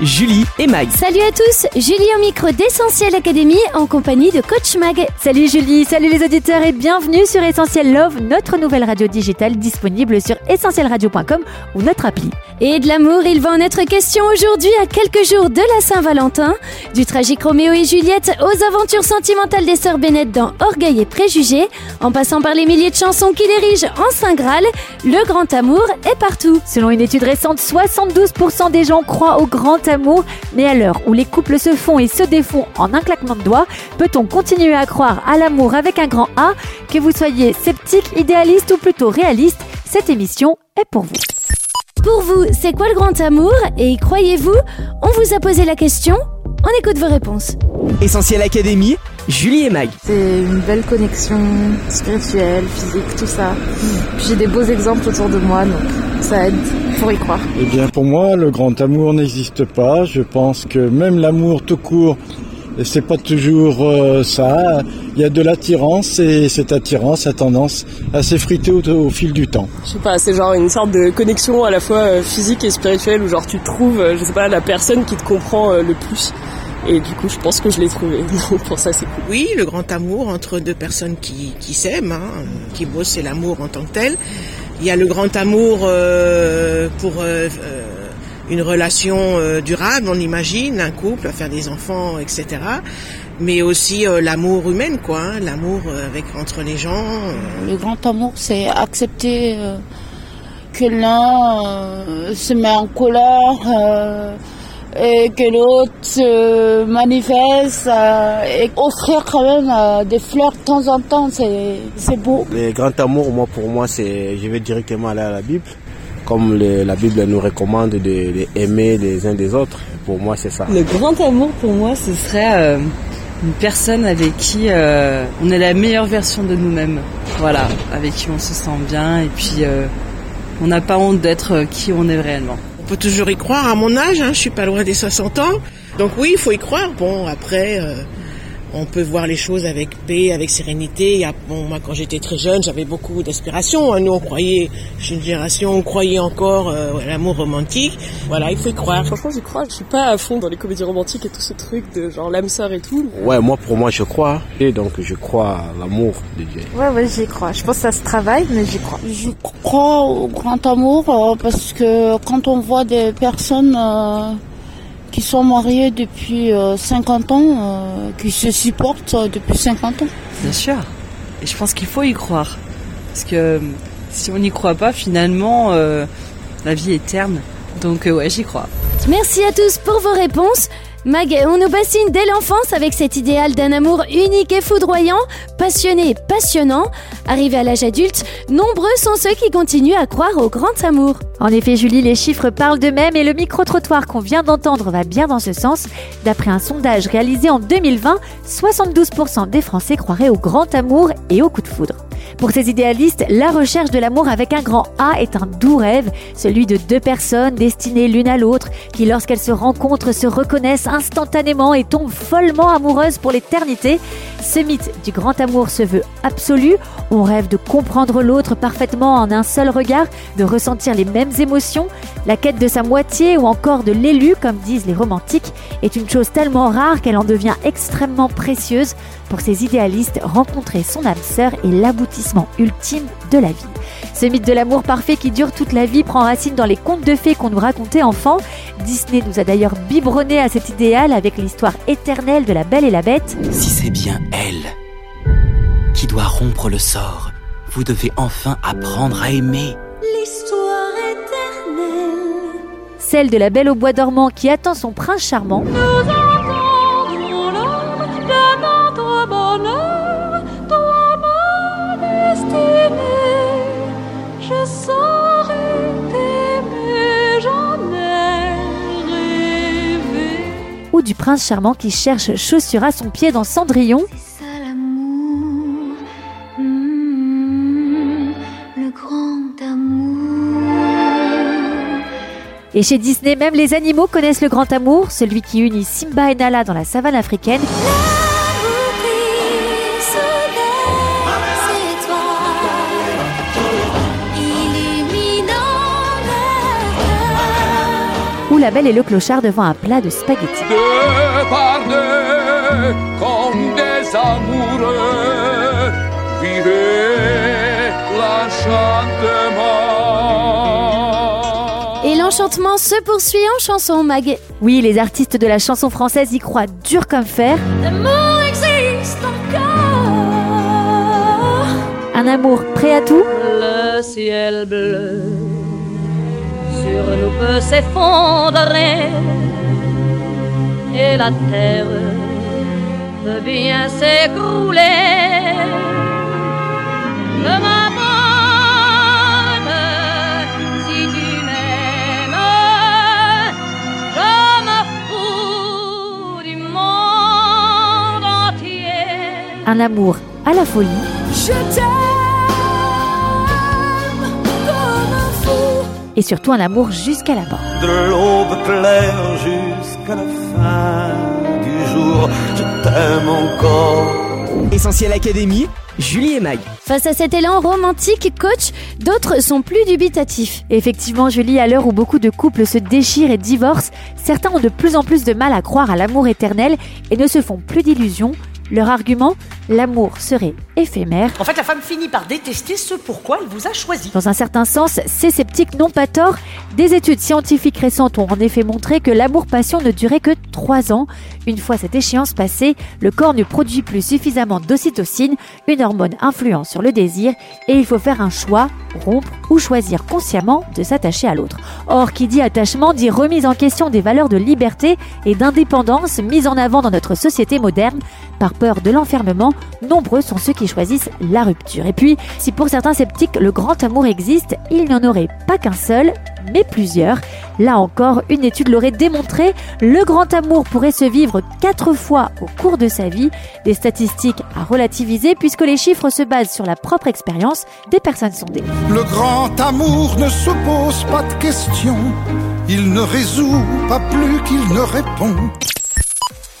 Julie et Mag. Salut à tous, Julie au micro d'Essentiel Academy en compagnie de Coach Mag. Salut Julie, salut les auditeurs et bienvenue sur Essentiel Love, notre nouvelle radio digitale disponible sur essentielradio.com ou notre appli. Et de l'amour, il va en être question aujourd'hui à quelques jours de la Saint-Valentin, du tragique Roméo et Juliette aux aventures sentimentales des sœurs Bennett dans Orgueil et Préjugés, en passant par les milliers de chansons qui dirigent en Saint Graal, le grand amour est partout. Selon une étude récente, 72% des gens croient au grand amour, mais à l'heure où les couples se font et se défont en un claquement de doigts, peut-on continuer à croire à l'amour avec un grand A? Que vous soyez sceptique, idéaliste ou plutôt réaliste, cette émission est pour vous. Pour vous, c'est quoi le grand amour? Et y croyez-vous On vous a posé la question, on écoute vos réponses. Essentiel Académie, Julie et Mag. C'est une belle connexion spirituelle, physique, tout ça. J'ai des beaux exemples autour de moi, donc ça aide pour y croire. Eh bien, pour moi, le grand amour n'existe pas. Je pense que même l'amour tout court, c'est pas toujours euh, ça. Il y a de l'attirance et cette attirance a tendance à s'effriter au, au fil du temps. Je sais pas, c'est genre une sorte de connexion à la fois euh, physique et spirituelle où genre tu trouves, euh, je sais pas, la personne qui te comprend le plus. Et du coup, je pense que je l'ai trouvé. Donc pour ça, c'est cool. Oui, le grand amour entre deux personnes qui, qui s'aiment, hein, qui bossent, c'est l'amour en tant que tel. Il y a le grand amour euh, pour euh, euh, une relation euh, durable, on imagine, un couple, faire des enfants, etc. Mais aussi euh, l'amour humain, quoi, hein, l'amour avec entre les gens. euh. Le grand amour, c'est accepter euh, que l'un euh, se met en colère euh, et que l'autre se manifeste euh, et offrir quand même euh, des fleurs de temps en temps, c'est c'est beau. Le grand amour, moi, pour moi, c'est, je vais directement aller à la Bible. Comme le- la Bible nous recommande de, de aimer les uns des autres. Pour moi, c'est ça. Le grand amour pour moi, ce serait euh, une personne avec qui euh, on est la meilleure version de nous-mêmes. Voilà, avec qui on se sent bien et puis euh, on n'a pas honte d'être euh, qui on est réellement. Peut toujours y croire à mon âge, hein, je suis pas loin des 60 ans. Donc oui, il faut y croire. Bon, après, euh, on peut voir les choses avec paix, avec sérénité. Il y a- bon, moi, quand j'étais très jeune, j'avais beaucoup d'aspirations. hein. Nous, on croyait, je suis une génération, on croyait encore euh, à l'amour romantique. Voilà, il faut y croire. Franchement, j'y crois. Je suis pas à fond dans les comédies romantiques et tout ce truc de genre l'âme sœur et tout. Ouais, moi, pour moi, je crois. Et donc, je crois à l'amour de Dieu. Ouais, ouais, j'y crois. Je pense que ça se travaille, mais j'y crois. Je crois au grand amour euh, parce que quand on voit des personnes euh, qui sont mariées depuis euh, 50 ans, euh, qui se supportent euh, depuis 50 ans. Bien sûr. Et je pense qu'il faut y croire. Parce que euh, si on n'y croit pas, finalement, euh, la vie est terne. Donc euh, ouais, j'y crois. Merci à tous pour vos réponses. Mag, on nous bassine dès l'enfance avec cet idéal d'un amour unique et foudroyant, passionné et passionnant. Arrivé à l'âge adulte, nombreux sont ceux qui continuent à croire au grand amour. En effet, Julie, les chiffres parlent d'eux-mêmes et le micro-trottoir qu'on vient d'entendre va bien dans ce sens. D'après un sondage réalisé en 2020, 72% des Français croiraient au grand amour et au coup de foudre. Pour ces idéalistes, la recherche de l'amour avec un grand A est un doux rêve, celui de deux personnes destinées l'une à l'autre, qui lorsqu'elles se rencontrent se reconnaissent instantanément et tombent follement amoureuses pour l'éternité. Ce mythe du grand amour se veut absolu, on rêve de comprendre l'autre parfaitement en un seul regard, de ressentir les mêmes émotions, la quête de sa moitié ou encore de l'élu, comme disent les romantiques, est une chose tellement rare qu'elle en devient extrêmement précieuse. Pour ces idéalistes, rencontrer son âme sœur est l'aboutissement ultime de la vie. Ce mythe de l'amour parfait qui dure toute la vie prend racine dans les contes de fées qu'on nous racontait enfant. Disney nous a d'ailleurs biberonné à cet idéal avec l'histoire éternelle de la Belle et la Bête. Si c'est bien elle qui doit rompre le sort, vous devez enfin apprendre à aimer. L'histoire éternelle. Celle de la Belle au bois dormant qui attend son prince charmant. Prince charmant qui cherche chaussure à son pied dans Cendrillon. Ça hmm, le grand amour. Et chez Disney, même les animaux connaissent le grand amour, celui qui unit Simba et Nala dans la savane africaine. La Belle et le Clochard devant un plat de spaghettis. Deux par deux, comme des amoureux, vivez l'enchantement. Et l'enchantement se poursuit en chanson, Mag. Oui, les artistes de la chanson française y croient dur comme fer. L'amour existe encore. Un amour prêt à tout. Le ciel bleu sur nous peut s'effondrer et la terre peut bien s'écrouler. Si tu m'aimes, je me fous du monde entier. Un amour à la folie. Je t'aime Et surtout un amour jusqu'à la mort. De l'aube claire jusqu'à la fin du jour, je t'aime encore. Essentiel Académie, Julie et Mag. Face à cet élan romantique, coach, d'autres sont plus dubitatifs. Effectivement, Julie, à l'heure où beaucoup de couples se déchirent et divorcent, certains ont de plus en plus de mal à croire à l'amour éternel et ne se font plus d'illusions. Leur argument L'amour serait éphémère. En fait, la femme finit par détester ce pourquoi elle vous a choisi. Dans un certain sens, ces sceptiques n'ont pas tort. Des études scientifiques récentes ont en effet montré que l'amour-passion ne durait que 3 ans. Une fois cette échéance passée, le corps ne produit plus suffisamment d'ocytocine, une hormone influente sur le désir, et il faut faire un choix, rompre ou choisir consciemment de s'attacher à l'autre. Or, qui dit attachement dit remise en question des valeurs de liberté et d'indépendance mises en avant dans notre société moderne. Par peur de l'enfermement, nombreux sont ceux qui choisissent la rupture. Et puis, si pour certains sceptiques le grand amour existe, il n'y en aurait pas qu'un seul, mais plusieurs. Là encore, une étude l'aurait démontré, le grand amour pourrait se vivre quatre fois au cours de sa vie. Des statistiques à relativiser puisque les chiffres se basent sur la propre expérience des personnes sondées. Le grand amour ne se pose pas de questions, il ne résout pas plus qu'il ne répond.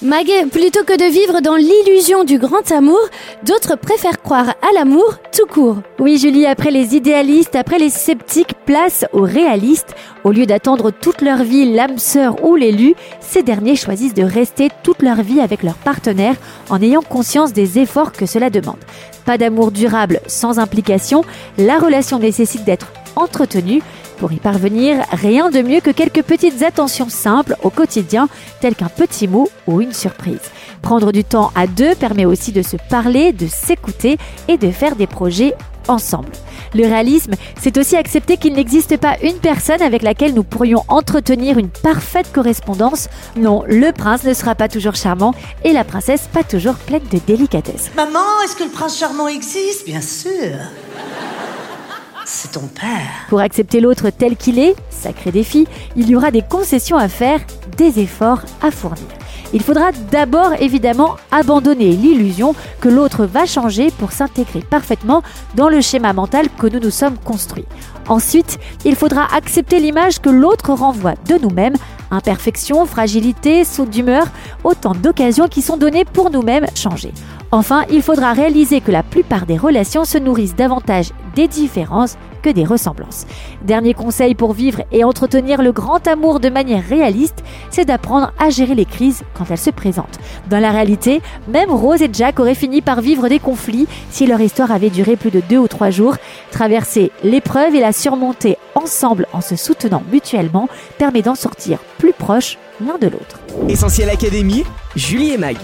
Mag, plutôt que de vivre dans l'illusion du grand amour, d'autres préfèrent croire à l'amour tout court. Oui, Julie, après les idéalistes, après les sceptiques, place aux réalistes. Au lieu d'attendre toute leur vie l'âme sœur ou l'élu, ces derniers choisissent de rester toute leur vie avec leur partenaire en ayant conscience des efforts que cela demande. Pas d'amour durable sans implication, la relation nécessite d'être entretenue. Pour y parvenir, rien de mieux que quelques petites attentions simples au quotidien, telles qu'un petit mot ou une surprise. Prendre du temps à deux permet aussi de se parler, de s'écouter et de faire des projets ensemble. Le réalisme, c'est aussi accepter qu'il n'existe pas une personne avec laquelle nous pourrions entretenir une parfaite correspondance. Non, le prince ne sera pas toujours charmant et la princesse pas toujours pleine de délicatesse. Maman, est-ce que le prince charmant existe? Bien sûr. C'est ton père. Pour accepter l'autre tel qu'il est, sacré défi, il y aura des concessions à faire, des efforts à fournir. Il faudra d'abord évidemment abandonner l'illusion que l'autre va changer pour s'intégrer parfaitement dans le schéma mental que nous nous sommes construits. Ensuite, il faudra accepter l'image que l'autre renvoie de nous-mêmes, imperfection, fragilité, saut d'humeur, autant d'occasions qui sont données pour nous-mêmes changer. Enfin, il faudra réaliser que la plupart des relations se nourrissent davantage des différences que des ressemblances. Dernier conseil pour vivre et entretenir le grand amour de manière réaliste, c'est d'apprendre à gérer les crises quand elles se présentent. Dans la réalité, même Rose et Jack auraient fini par vivre des conflits si leur histoire avait duré plus de deux ou trois jours. Traverser l'épreuve et la surmonter ensemble en se soutenant mutuellement permet d'en sortir plus proches l'un de l'autre. Essentiel Académie, Julie et Mag.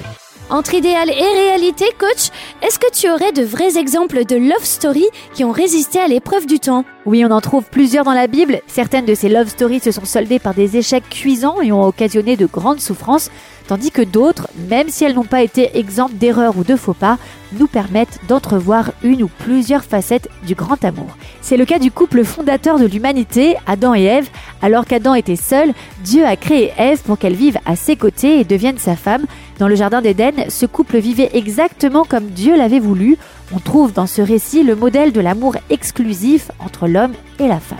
Entre idéal et réalité, coach, est-ce que tu aurais de vrais exemples de love story qui ont résisté à l'épreuve du temps? Oui, on en trouve plusieurs dans la Bible. Certaines de ces love stories se sont soldées par des échecs cuisants et ont occasionné de grandes souffrances, tandis que d'autres, même si elles n'ont pas été exemptes d'erreurs ou de faux pas, nous permettent d'entrevoir une ou plusieurs facettes du grand amour. C'est le cas du couple fondateur de l'humanité, Adam et Ève. Alors qu'Adam était seul, Dieu a créé Ève pour qu'elle vive à ses côtés et devienne sa femme. Dans le Jardin d'Éden, ce couple vivait exactement comme Dieu l'avait voulu. On trouve dans ce récit le modèle de l'amour exclusif entre l'homme et la femme.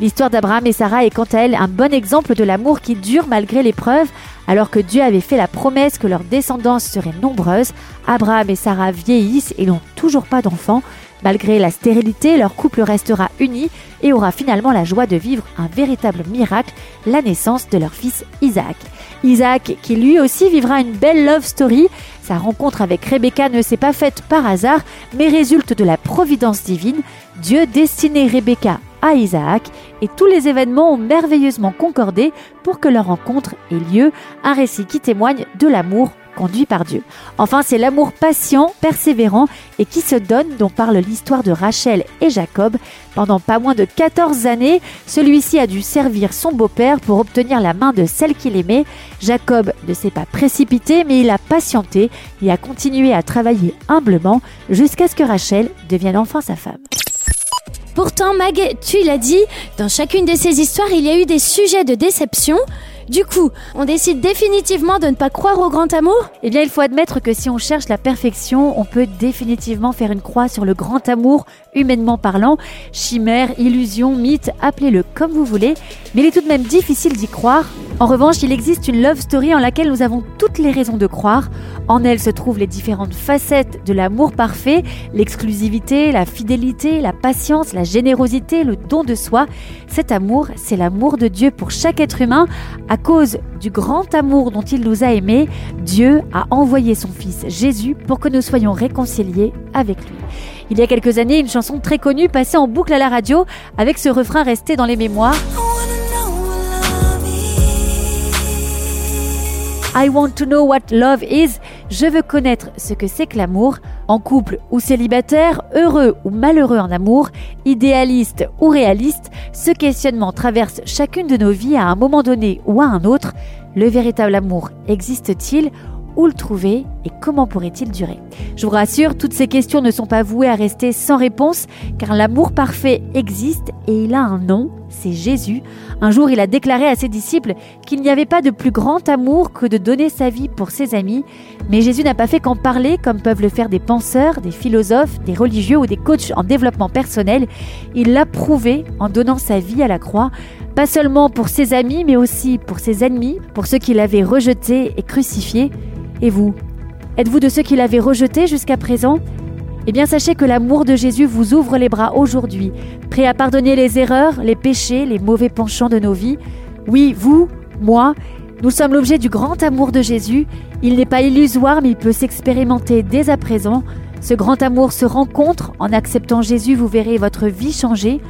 L'histoire d'Abraham et Sarah est quant à elle un bon exemple de l'amour qui dure malgré l'épreuve. Alors que Dieu avait fait la promesse que leur descendance serait nombreuse, Abraham et Sarah vieillissent et n'ont toujours pas d'enfants. Malgré la stérilité, leur couple restera uni et aura finalement la joie de vivre un véritable miracle, la naissance de leur fils Isaac. Isaac, qui lui aussi vivra une belle love story. Sa rencontre avec Rebecca ne s'est pas faite par hasard, mais résulte de la providence divine. Dieu destinait Rebecca à Isaac et tous les événements ont merveilleusement concordé pour que leur rencontre ait lieu, un récit qui témoigne de l'amour conduit par Dieu. Enfin, c'est l'amour patient, persévérant et qui se donne dont parle l'histoire de Rachel et Jacob. Pendant pas moins de 14 années, celui-ci a dû servir son beau-père pour obtenir la main de celle qu'il aimait. Jacob ne s'est pas précipité, mais il a patienté et a continué à travailler humblement jusqu'à ce que Rachel devienne enfin sa femme. Pourtant, Mag, tu l'as dit, dans chacune de ces histoires, il y a eu des sujets de déception. Du coup, on décide définitivement de ne pas croire au grand amour Eh bien, il faut admettre que si on cherche la perfection, on peut définitivement faire une croix sur le grand amour, humainement parlant. Chimère, illusion, mythe, appelez-le comme vous voulez, mais il est tout de même difficile d'y croire. En revanche, il existe une love story en laquelle nous avons toutes les raisons de croire. En elle se trouvent les différentes facettes de l'amour parfait, l'exclusivité, la fidélité, la patience, la générosité, le don de soi. Cet amour, c'est l'amour de Dieu pour chaque être humain. À cause du grand amour dont il nous a aimés, Dieu a envoyé son Fils Jésus pour que nous soyons réconciliés avec lui. Il y a quelques années, une chanson très connue passait en boucle à la radio avec ce refrain resté dans les mémoires. I want to know what love is. Je veux connaître ce que c'est que l'amour. En couple ou célibataire, heureux ou malheureux en amour, idéaliste ou réaliste, ce questionnement traverse chacune de nos vies à un moment donné ou à un autre. Le véritable amour existe-t-il où le trouver et comment pourrait-il durer Je vous rassure, toutes ces questions ne sont pas vouées à rester sans réponse, car l'amour parfait existe et il a un nom, c'est Jésus. Un jour, il a déclaré à ses disciples qu'il n'y avait pas de plus grand amour que de donner sa vie pour ses amis, mais Jésus n'a pas fait qu'en parler comme peuvent le faire des penseurs, des philosophes, des religieux ou des coachs en développement personnel. Il l'a prouvé en donnant sa vie à la croix, pas seulement pour ses amis, mais aussi pour ses ennemis, pour ceux qui l'avaient rejeté et crucifié. Et vous Êtes-vous de ceux qui l'avaient rejeté jusqu'à présent? Eh bien sachez que l'amour de Jésus vous ouvre les bras aujourd'hui, prêt à pardonner les erreurs, les péchés, les mauvais penchants de nos vies. Oui, vous, moi, nous sommes l'objet du grand amour de Jésus. Il n'est pas illusoire, mais il peut s'expérimenter dès à présent. Ce grand amour se rencontre. En acceptant Jésus, vous verrez votre vie changer.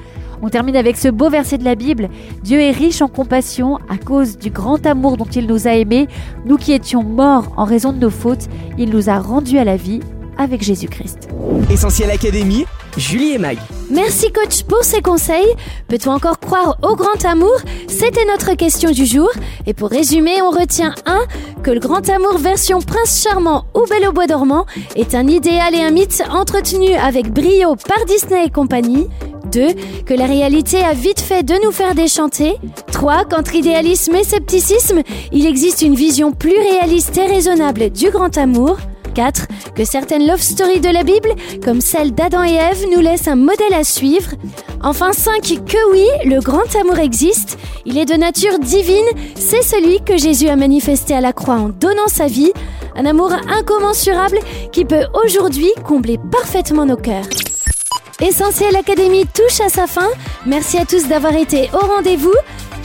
On termine avec ce beau verset de la Bible. Dieu est riche en compassion à cause du grand amour dont il nous a aimés. Nous qui étions morts en raison de nos fautes, il nous a rendus à la vie avec Jésus-Christ. Essentiel Académie, Julie et Mag. Merci coach pour ces conseils. Peut-on encore croire au grand amour? C'était notre question du jour. Et pour résumer, on retient 1. Que le grand amour version prince charmant ou belle au bois dormant est un idéal et un mythe entretenu avec brio par Disney et compagnie. 2. Que la réalité a vite fait de nous faire déchanter. 3. Qu'entre idéalisme et scepticisme, il existe une vision plus réaliste et raisonnable du grand amour. 4. Que certaines love stories de la Bible, comme celle d'Adam et Ève, nous laissent un modèle à suivre. Enfin 5. Que oui, le grand amour existe. Il est de nature divine. C'est celui que Jésus a manifesté à la croix en donnant sa vie. Un amour incommensurable qui peut aujourd'hui combler parfaitement nos cœurs. Essentiel Académie touche à sa fin. Merci à tous d'avoir été au rendez-vous.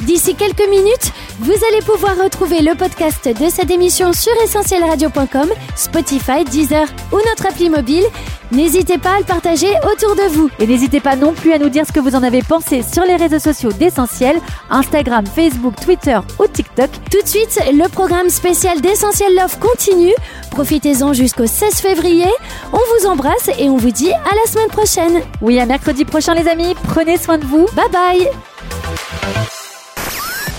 D'ici quelques minutes, vous allez pouvoir retrouver le podcast de cette émission sur essentielradio.com, Spotify, Deezer ou notre appli mobile. N'hésitez pas à le partager autour de vous. Et n'hésitez pas non plus à nous dire ce que vous en avez pensé sur les réseaux sociaux d'Essentiel, Instagram, Facebook, Twitter ou TikTok. Tout de suite, le programme spécial d'Essentiel Love continue. Profitez-en jusqu'au 16 février. On vous embrasse et on vous dit à la semaine prochaine. Oui, à mercredi prochain les amis. Prenez soin de vous. Bye bye.